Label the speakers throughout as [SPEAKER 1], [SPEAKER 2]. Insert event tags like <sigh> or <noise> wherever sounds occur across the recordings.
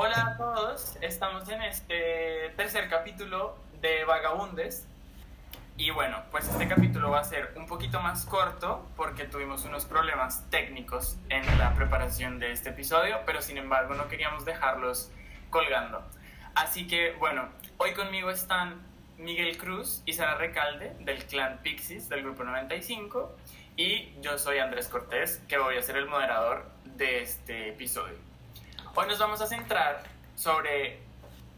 [SPEAKER 1] Hola a todos, estamos en este tercer capítulo de Vagabundes. Y bueno, pues este capítulo va a ser un poquito más corto porque tuvimos unos problemas técnicos en la preparación de este episodio, pero sin embargo no queríamos dejarlos colgando. Así que bueno, hoy conmigo están Miguel Cruz y Sara Recalde del clan Pixies del grupo 95 y yo soy Andrés Cortés que voy a ser el moderador de este episodio. Hoy nos vamos a centrar sobre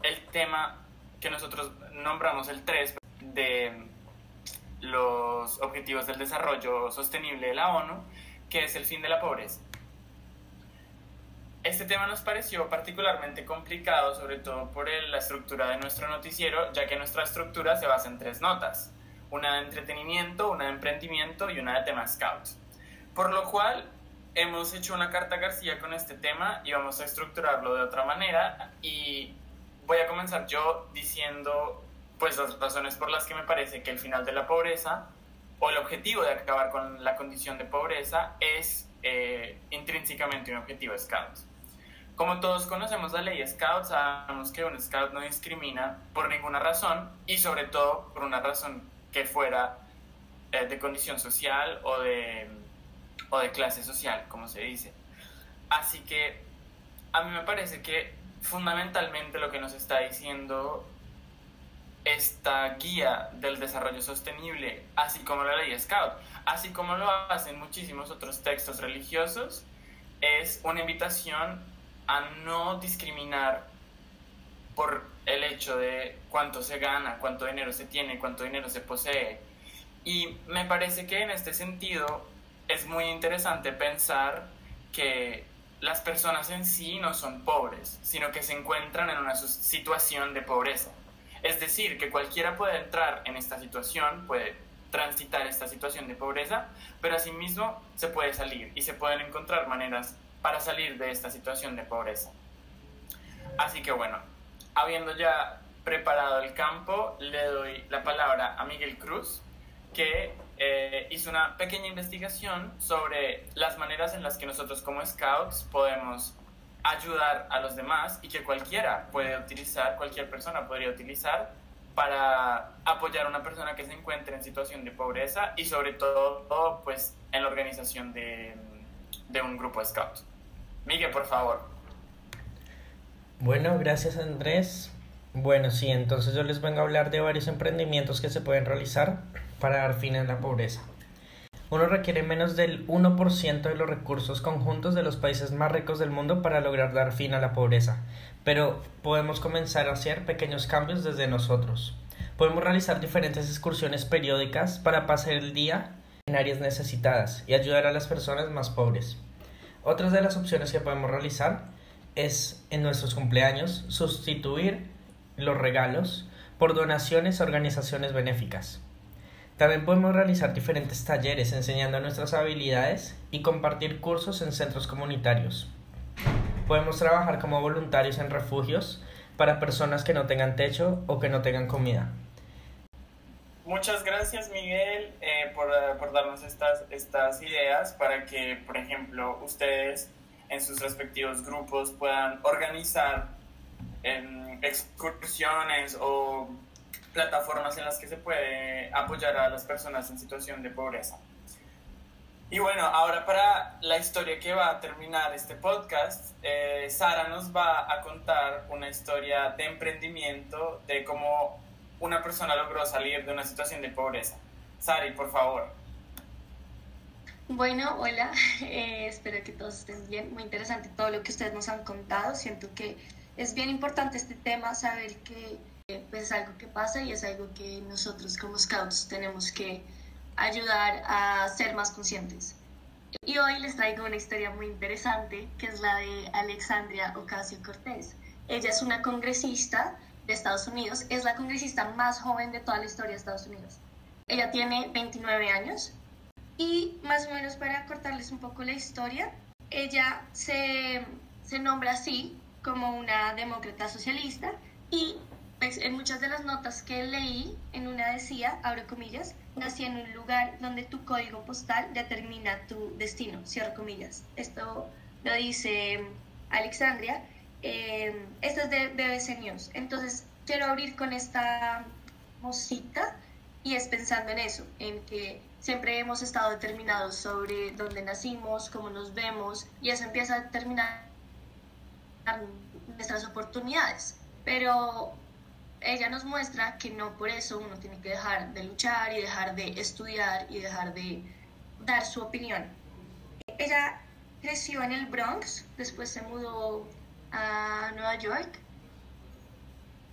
[SPEAKER 1] el tema que nosotros nombramos el 3 de los Objetivos del Desarrollo Sostenible de la ONU, que es el fin de la pobreza. Este tema nos pareció particularmente complicado, sobre todo por la estructura de nuestro noticiero, ya que nuestra estructura se basa en tres notas, una de entretenimiento, una de emprendimiento y una de tema scouts. Por lo cual hemos hecho una carta García con este tema y vamos a estructurarlo de otra manera y voy a comenzar yo diciendo pues las razones por las que me parece que el final de la pobreza o el objetivo de acabar con la condición de pobreza es eh, intrínsecamente un objetivo Scout. Como todos conocemos la ley Scout, sabemos que un Scout no discrimina por ninguna razón y sobre todo por una razón que fuera eh, de condición social o de, o de clase social, como se dice. Así que a mí me parece que fundamentalmente lo que nos está diciendo esta guía del desarrollo sostenible, así como la ley Scout, así como lo hacen muchísimos otros textos religiosos, es una invitación a no discriminar por el hecho de cuánto se gana, cuánto dinero se tiene, cuánto dinero se posee. Y me parece que en este sentido es muy interesante pensar que las personas en sí no son pobres, sino que se encuentran en una situación de pobreza. Es decir, que cualquiera puede entrar en esta situación, puede transitar esta situación de pobreza, pero asimismo se puede salir y se pueden encontrar maneras para salir de esta situación de pobreza. Así que bueno, habiendo ya preparado el campo, le doy la palabra a Miguel Cruz, que eh, una pequeña investigación sobre las maneras en las que nosotros como scouts podemos ayudar a los demás y que cualquiera puede utilizar, cualquier persona podría utilizar para apoyar a una persona que se encuentre en situación de pobreza y sobre todo pues en la organización de, de un grupo de scouts. Miguel, por favor.
[SPEAKER 2] Bueno, gracias Andrés. Bueno, sí, entonces yo les vengo a hablar de varios emprendimientos que se pueden realizar para dar fin a la pobreza. Uno requiere menos del 1% de los recursos conjuntos de los países más ricos del mundo para lograr dar fin a la pobreza, pero podemos comenzar a hacer pequeños cambios desde nosotros. Podemos realizar diferentes excursiones periódicas para pasar el día en áreas necesitadas y ayudar a las personas más pobres. Otras de las opciones que podemos realizar es en nuestros cumpleaños sustituir los regalos por donaciones a organizaciones benéficas. También podemos realizar diferentes talleres enseñando nuestras habilidades y compartir cursos en centros comunitarios. Podemos trabajar como voluntarios en refugios para personas que no tengan techo o que no tengan comida.
[SPEAKER 1] Muchas gracias Miguel eh, por, por, darnos estas, estas ideas para que, por ejemplo, ustedes en sus respectivos grupos puedan organizar em, excursiones o plataformas en las que se puede apoyar a las personas en situación de pobreza. Y bueno, ahora para la historia que va a terminar este podcast, eh, Sara nos va a contar una historia de emprendimiento, de cómo una persona logró salir de una situación de pobreza. Sari, por favor.
[SPEAKER 3] Bueno, hola, <laughs> eh, espero que todos estén bien. Muy interesante todo lo que ustedes nos han contado. Siento que es bien importante este tema, saber que eh, pues, es algo que pasa y es algo que nosotros como scouts tenemos que ayudar a ser más conscientes. Y hoy les traigo una historia muy interesante, que es la de Alexandria Ocasio Cortés. Ella es una congresista de Estados Unidos. Es la congresista más joven de toda la historia de Estados Unidos. Ella tiene 29 años y más o menos para cortarles un poco la historia, ella se, se nombra así como una demócrata socialista y pues, en muchas de las notas que leí, en una decía, abro comillas, nací en un lugar donde tu código postal determina tu destino, cierro comillas. Esto lo dice Alexandria Eh, esta es de BBC News. Entonces, quiero abrir con esta mosita y es pensando en eso, en que siempre hemos estado determinados sobre dónde nacimos, cómo nos vemos, y eso empieza a determinar nuestras oportunidades. Pero ella nos muestra que no por eso uno tiene que dejar de luchar y dejar de estudiar y dejar de dar su opinión. Ella creció en el Bronx, después se mudó a Nueva York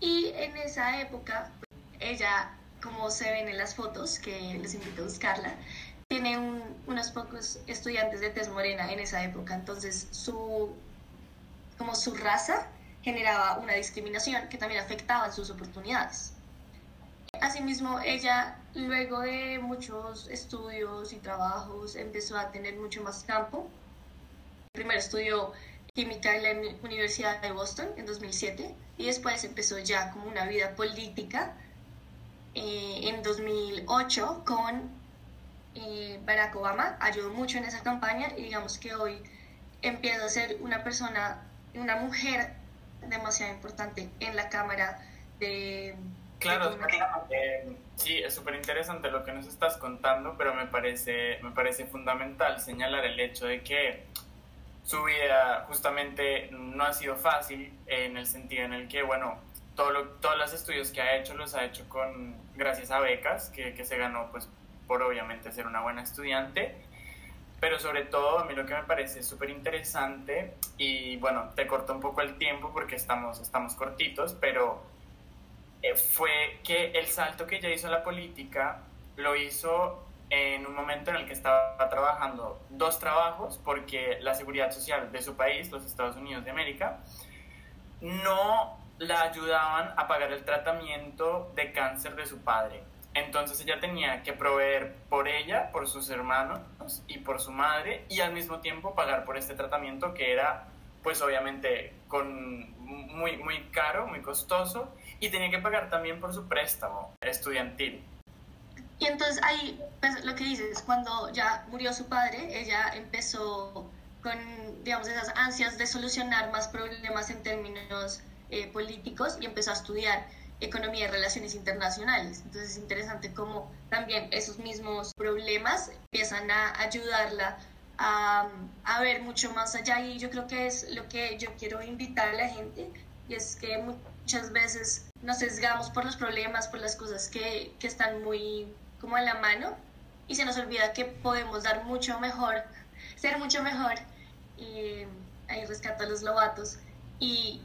[SPEAKER 3] y en esa época ella como se ven en las fotos, que les invito a buscarla, tiene unos pocos estudiantes de tez morena en esa época, entonces su, como su raza generaba una discriminación que también afectaba sus oportunidades. Asimismo, ella, luego de muchos estudios y trabajos, empezó a tener mucho más campo. Primero estudió química en la Universidad de Boston en 2007 y después empezó ya como una vida política eh, en 2008 con eh, Barack Obama, ayudó mucho en esa campaña y digamos que hoy empieza a ser una persona, una mujer demasiado importante en la Cámara de...
[SPEAKER 1] Claro, eh, sí, es súper interesante lo que nos estás contando, pero me parece, me parece fundamental señalar el hecho de que su vida justamente no ha sido fácil en el sentido en el que, bueno, todos los estudios que ha hecho los ha hecho con, gracias a becas que, que, se ganó pues por obviamente ser una buena estudiante. Pero sobre todo a mí lo que me parece súper interesante y bueno, te corto un poco el tiempo porque estamos, estamos cortitos, pero eh, fue que el salto que ella hizo a la política lo hizo en un momento en el que estaba trabajando dos trabajos porque la seguridad social de su país, los Estados Unidos de América, no la ayudaban a pagar el tratamiento de cáncer de su padre. Entonces ella tenía que proveer por ella, por sus hermanos y por su madre y al mismo tiempo pagar por este tratamiento que era pues obviamente con muy muy caro, muy costoso y tenía que pagar también por su préstamo estudiantil.
[SPEAKER 3] Y entonces ahí pues, lo que dices, cuando ya murió su padre, ella empezó con digamos esas ansias de solucionar más problemas en términos eh, políticos y empezó a estudiar economía y relaciones internacionales. Entonces es interesante cómo también esos mismos problemas empiezan a ayudarla a, a, ver mucho más allá. Y yo creo que es lo que yo quiero invitar a la gente y es que muchas veces nos sesgamos por los problemas, por las cosas que, que están muy como a la mano y se nos olvida que podemos dar mucho mejor, <laughs> ser mucho mejor. Y ahí rescata a los lobatos. Y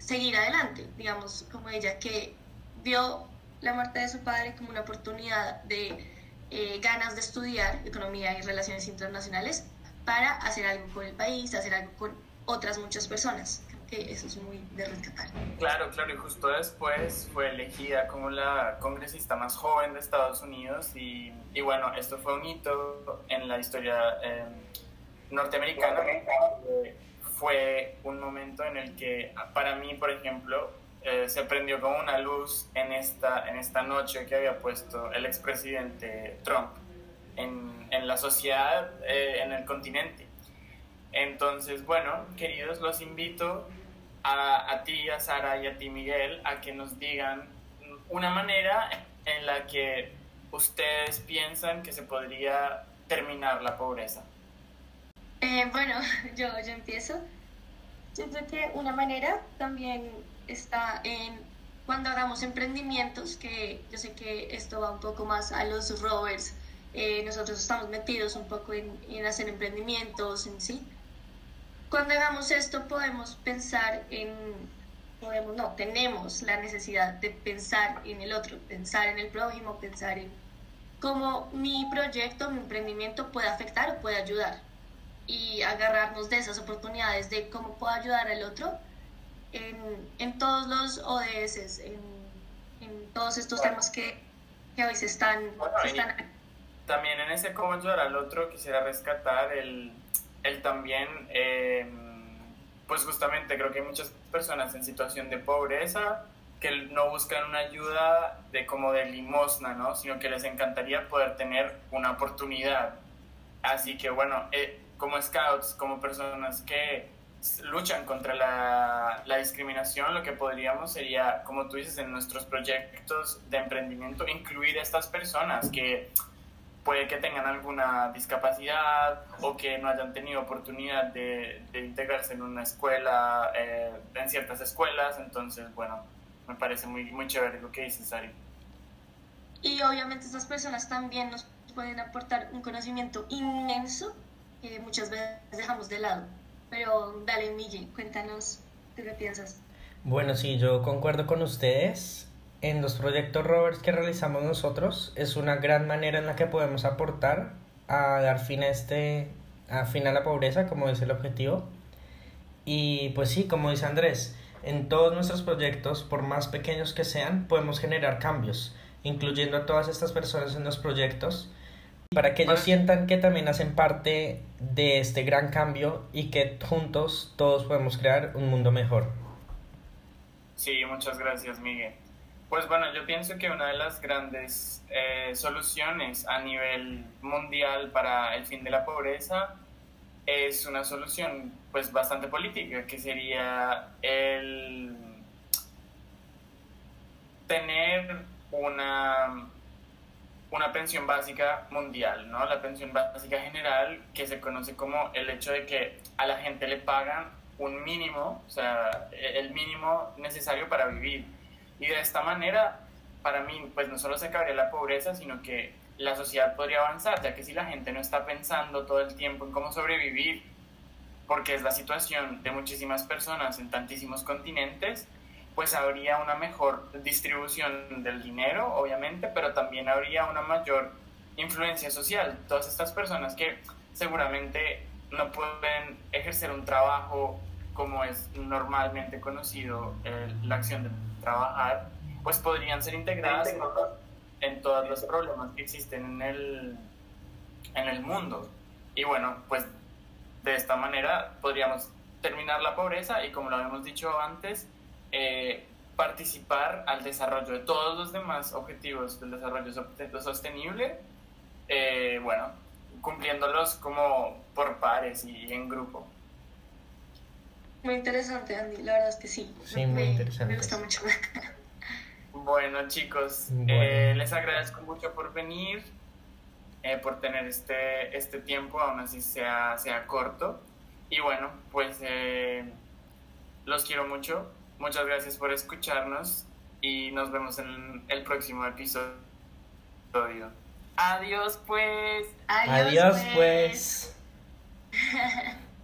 [SPEAKER 3] seguir adelante, digamos, como ella que vio la muerte de su padre como una oportunidad de eh, ganas de estudiar economía y relaciones internacionales para hacer algo con el país, hacer algo con otras muchas personas. Creo que eso es muy de rescatar.
[SPEAKER 1] Claro, claro, y justo después fue elegida como la congresista más joven de Estados Unidos y, y bueno, esto fue un hito en la historia eh, norteamericana fue un momento en el que para mí, por ejemplo, eh, se prendió como una luz en esta, en esta noche que había puesto el expresidente Trump en, en la sociedad, eh, en el continente. Entonces, bueno, queridos, los invito a, a ti, a Sara y a ti, Miguel, a que nos digan una manera en la que ustedes piensan que se podría terminar la pobreza.
[SPEAKER 3] Eh, bueno, <laughs> yo, yo empiezo. Yo creo que una manera también está en cuando hagamos emprendimientos, que yo sé que esto va un poco más a los rovers, eh, nosotros estamos metidos un poco en, en, hacer emprendimientos en sí. Cuando hagamos esto podemos pensar en, podemos, no, tenemos la necesidad de pensar en el otro, pensar en el prójimo, pensar en cómo mi proyecto, mi emprendimiento puede afectar o puede ayudar y agarrarnos de esas oportunidades de cómo puedo ayudar al otro en, en todos los ODS, en, en todos estos temas que, que, hoy se están, están...
[SPEAKER 1] También en ese cómo ayudar al otro quisiera rescatar el, el también, eh, pues justamente creo que hay muchas personas en situación de pobreza que no buscan una ayuda de como de limosna, ¿no? Sino que les encantaría poder tener una oportunidad. Así que bueno, eh, como scouts, como personas que luchan contra la, la, discriminación, lo que podríamos sería, como tú dices, en nuestros proyectos de emprendimiento, incluir a estas personas que puede que tengan alguna discapacidad o que no hayan tenido oportunidad de, de integrarse en una escuela, eh, en ciertas escuelas. Entonces, bueno, me parece muy, muy chévere lo que dices, Sari.
[SPEAKER 3] Y obviamente estas personas también nos pueden aportar un conocimiento inmenso que muchas veces dejamos de lado. Pero dale, Miguel, cuéntanos, ¿tú qué piensas?
[SPEAKER 2] Bueno, sí, yo concuerdo con ustedes. En los proyectos rovers que realizamos nosotros es una gran manera en la que podemos aportar a dar fin a este a fin a la pobreza, como es el objetivo. Y pues sí, como dice Andrés, en todos nuestros proyectos, por más pequeños que sean, podemos generar cambios, incluyendo a todas estas personas en los proyectos para que ellos sientan que también hacen parte de este gran cambio y que juntos todos podemos crear un mundo mejor.
[SPEAKER 1] Sí, muchas gracias, Miguel. Pues bueno, yo pienso que una de las grandes eh, soluciones a nivel mundial para el fin de la pobreza es una solución pues bastante política, que sería el tener una una pensión básica mundial, ¿no? La pensión básica general, que se conoce como el hecho de que a la gente le pagan un mínimo, o sea, el mínimo necesario para vivir. Y de esta manera, para mí, pues no solo se acabaría la pobreza, sino que la sociedad podría avanzar, ya que si la gente no está pensando todo el tiempo en cómo sobrevivir, porque es la situación de muchísimas personas en tantísimos continentes, pues habría una mejor distribución del dinero, obviamente, pero también habría una mayor influencia social. Todas estas personas que seguramente no pueden ejercer un trabajo como es normalmente conocido la acción de trabajar, pues podrían ser integradas en todos los problemas que existen en el, en el mundo. Y bueno, pues de esta manera podríamos terminar la pobreza y como lo habíamos dicho antes, eh, participar al desarrollo de todos los demás objetivos del desarrollo sostenible, eh, bueno, cumpliéndolos como por pares y en grupo.
[SPEAKER 3] Muy interesante, Andy, la verdad es que sí.
[SPEAKER 2] Sí, muy interesante.
[SPEAKER 3] Me gusta mucho.
[SPEAKER 1] Bueno, chicos, eh, les agradezco mucho por venir, por tener este, este tiempo, aún así sea, sea corto. Y bueno, pues los quiero mucho. Muchas gracias por escucharnos y nos vemos en el próximo episodio. Adiós pues.
[SPEAKER 2] Adiós, pues. pues. <laughs>